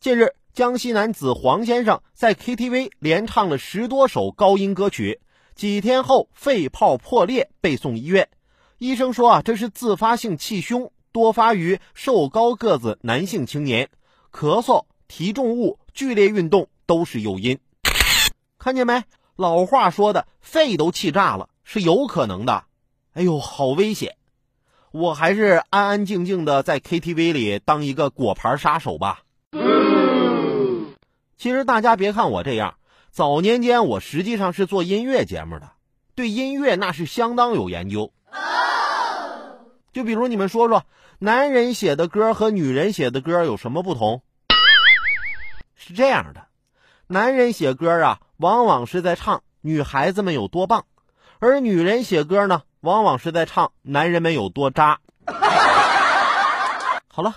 近日，江西男子黄先生在 KTV 连唱了十多首高音歌曲，几天后肺泡破裂，被送医院。医生说啊，这是自发性气胸，多发于瘦高个子男性青年，咳嗽、提重物、剧烈运动都是诱因。看见没？老话说的，肺都气炸了是有可能的。哎呦，好危险！我还是安安静静的在 KTV 里当一个果盘杀手吧。其实大家别看我这样，早年间我实际上是做音乐节目的，对音乐那是相当有研究。就比如你们说说，男人写的歌和女人写的歌有什么不同？是这样的，男人写歌啊，往往是在唱女孩子们有多棒，而女人写歌呢，往往是在唱男人们有多渣。好了，